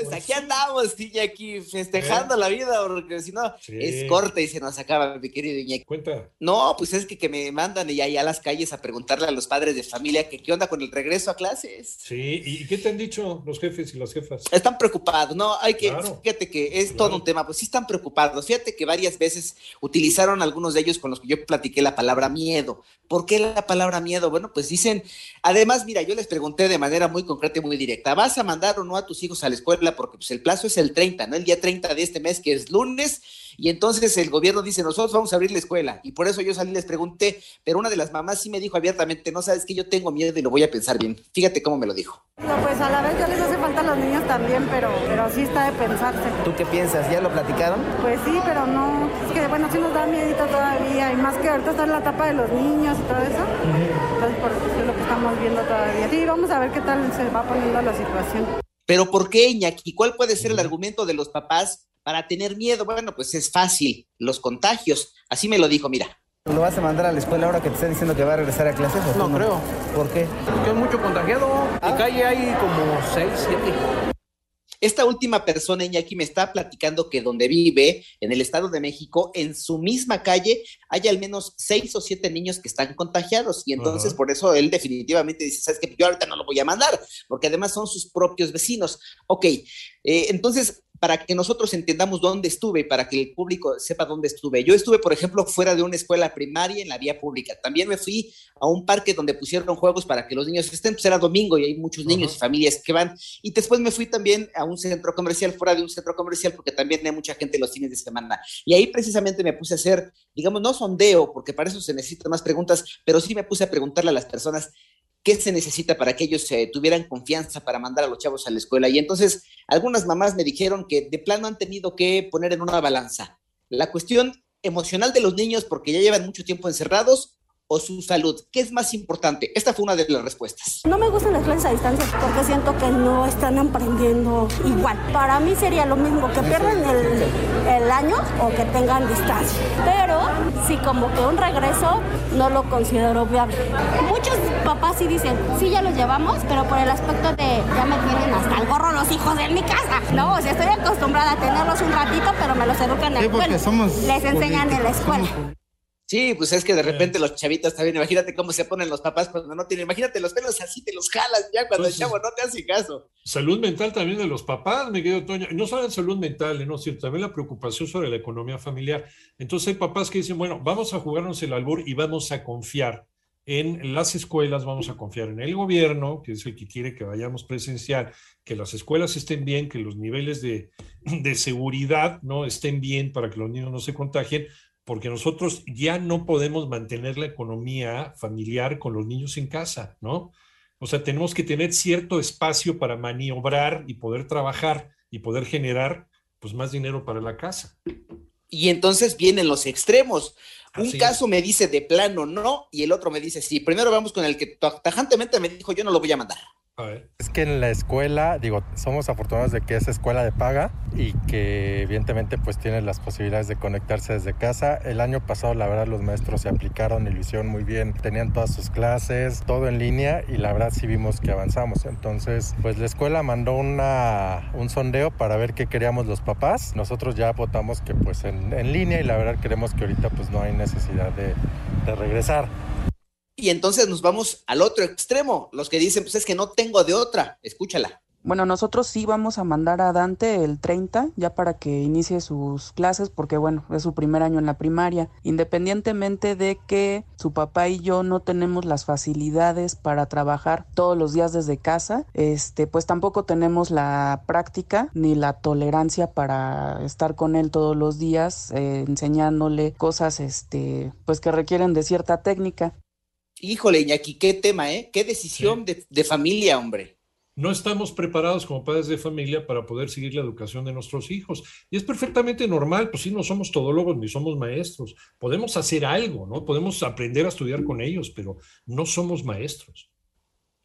pues aquí andamos, Iñaki, festejando la vida, porque si no, Sí. es corta y se nos acaba, mi querido Iñaki. Cuenta. No, pues es que, que me mandan y allá a las calles a preguntarle a los padres de familia que qué onda con el regreso a clases. Sí, ¿y qué te han dicho los jefes y las jefas? Están preocupados, no, hay que, Claro. fíjate que es Claro. todo un tema, pues sí están preocupados. Fíjate que varias veces utilizaron algunos de ellos con los que yo platiqué la palabra miedo. ¿Por qué la palabra miedo? Bueno, pues dicen, además, mira, yo les pregunté de manera muy concreta y muy directa, ¿vas a mandar o no a tus hijos a la escuela? Porque pues el plazo es el 30, ¿no? El día 30 de este mes, que es lunes, y entonces el gobierno dice, nosotros vamos a abrir la escuela. Y por eso yo salí y les pregunté, pero una de las mamás sí me dijo abiertamente, no sabes que yo tengo miedo y lo voy a pensar bien. Fíjate cómo me lo dijo. No, pues a la vez ya les hace falta a los niños también, pero, pero sí está de pensarse. ¿Tú qué piensas? ¿Ya lo platicaron? Pues sí, pero no, es que bueno, sí nos da miedito todavía, y más que ahorita está en la etapa de los niños y todo eso. Entonces, por eso es lo que estamos viendo todavía. Sí, vamos a ver qué tal se va poniendo la situación. Pero ¿por qué, Iñaki? ¿Cuál puede ser el argumento de los papás para tener miedo? Bueno, pues es fácil, los contagios. Así me lo dijo, mira. ¿Lo vas a mandar a la escuela ahora que te están diciendo que va a regresar a clases? o No creo. ¿Por qué? Porque hay mucho contagiado. En calle hay como 6, 7. Esta última persona, Iñaki, me está platicando que donde vive, en el Estado de México, en su misma calle, hay al menos seis o siete niños que están contagiados. Y entonces, por eso él definitivamente dice, ¿sabes qué? Yo ahorita no lo voy a mandar, porque además son sus propios vecinos. Ok, eh, entonces, para que nosotros entendamos dónde estuve, para que el público sepa dónde estuve. Yo estuve, por ejemplo, fuera de una escuela primaria en la vía pública. También me fui a un parque donde pusieron juegos para que los niños estén, pues era domingo y hay muchos niños y familias que van. Y después me fui también a un centro comercial, fuera de un centro comercial, porque también hay mucha gente los fines de semana. Y ahí precisamente me puse a hacer, digamos, no sondeo, porque para eso se necesitan más preguntas, pero sí me puse a preguntarle a las personas qué se necesita para que ellos eh, tuvieran confianza para mandar a los chavos a la escuela. Y entonces algunas mamás me dijeron que de plano han tenido que poner en una balanza la cuestión emocional de los niños porque ya llevan mucho tiempo encerrados o su salud. ¿Qué es más importante? Esta fue una de las respuestas. No me gustan las clases a distancia porque siento que no están aprendiendo igual. Para mí sería lo mismo que pierdan el, el año o que tengan distancia. Pero sí, como que un regreso no lo considero viable. Muchos sí dicen, sí, ya los llevamos, pero por el aspecto de ya me tienen hasta el gorro los hijos de mi casa. No, o sea, estoy acostumbrada a tenerlos un ratito, pero me los educan en la escuela. Les enseñan en la escuela. Sí, pues es que de repente los chavitos también, imagínate cómo se ponen los papás cuando no tienen, imagínate los pelos así, te los jalas ya cuando Entonces- el chavo no te hace caso. Salud mental también de los papás, mi querido Toño. No solo en salud mental, ¿eh? no, sino también la preocupación sobre la economía familiar. Entonces hay papás que dicen, bueno, vamos a jugarnos el albur y vamos a confiar en las escuelas, vamos a confiar en el gobierno, que es el que quiere que vayamos presencial, que las escuelas estén bien, que los niveles de, de seguridad no estén bien para que los niños no se contagien, porque nosotros ya no podemos mantener la economía familiar con los niños en casa, ¿no? O sea, tenemos que tener cierto espacio para maniobrar y poder trabajar y poder generar pues más dinero para la casa. Y entonces vienen los extremos. Un es. caso me dice de plano no y el otro me dice sí. Primero vamos con el que tajantemente me dijo yo no lo voy a mandar. Es que en la escuela, digo, somos afortunados de que es escuela de paga y que evidentemente pues tienen las posibilidades de conectarse desde casa. El año pasado la verdad los maestros se aplicaron y lo hicieron muy bien. Tenían todas sus clases, todo en línea y la verdad sí vimos que avanzamos. Entonces pues la escuela mandó una, un sondeo para ver qué queríamos los papás. Nosotros ya votamos que pues en, en línea y la verdad creemos que ahorita pues no hay necesidad de, de regresar. Y entonces nos vamos al otro extremo, los que dicen, pues es que no tengo de otra, escúchala. Bueno, nosotros sí vamos a mandar a Dante el 30 ya para que inicie sus clases porque bueno, es su primer año en la primaria, independientemente de que su papá y yo no tenemos las facilidades para trabajar todos los días desde casa, este pues tampoco tenemos la práctica ni la tolerancia para estar con él todos los días eh, enseñándole cosas este pues que requieren de cierta técnica. Híjole, Iñaki, qué tema, ¿eh? Qué decisión de, de familia, hombre no estamos preparados como padres de familia para poder seguir la educación de nuestros hijos. Y es perfectamente normal, pues sí, no somos todólogos ni somos maestros. Podemos hacer algo, ¿no? Podemos aprender a estudiar con ellos, pero no somos maestros.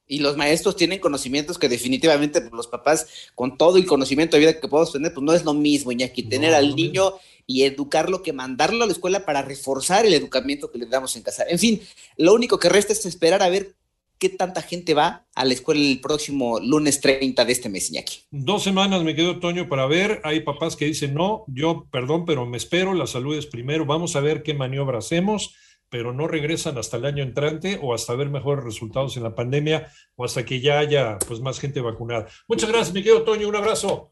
Y los maestros tienen conocimientos que definitivamente pues, los papás, con todo el conocimiento de vida que podemos tener, pues no es lo mismo, Iñaki, tener al niño y educarlo que mandarlo a la escuela para reforzar el educamiento que le damos en casa. En fin, lo único que resta es esperar a ver qué tanta gente va a la escuela el próximo lunes 30 de este mes, Iñaki. Dos semanas me quedo, Toño, para ver. Hay papás que dicen, no, yo, perdón, pero me espero, la salud es primero, vamos a ver qué maniobra hacemos, pero no regresan hasta el año entrante o hasta ver mejores resultados en la pandemia o hasta que ya haya pues más gente vacunada. Muchas gracias, me quedo, Toño, un abrazo.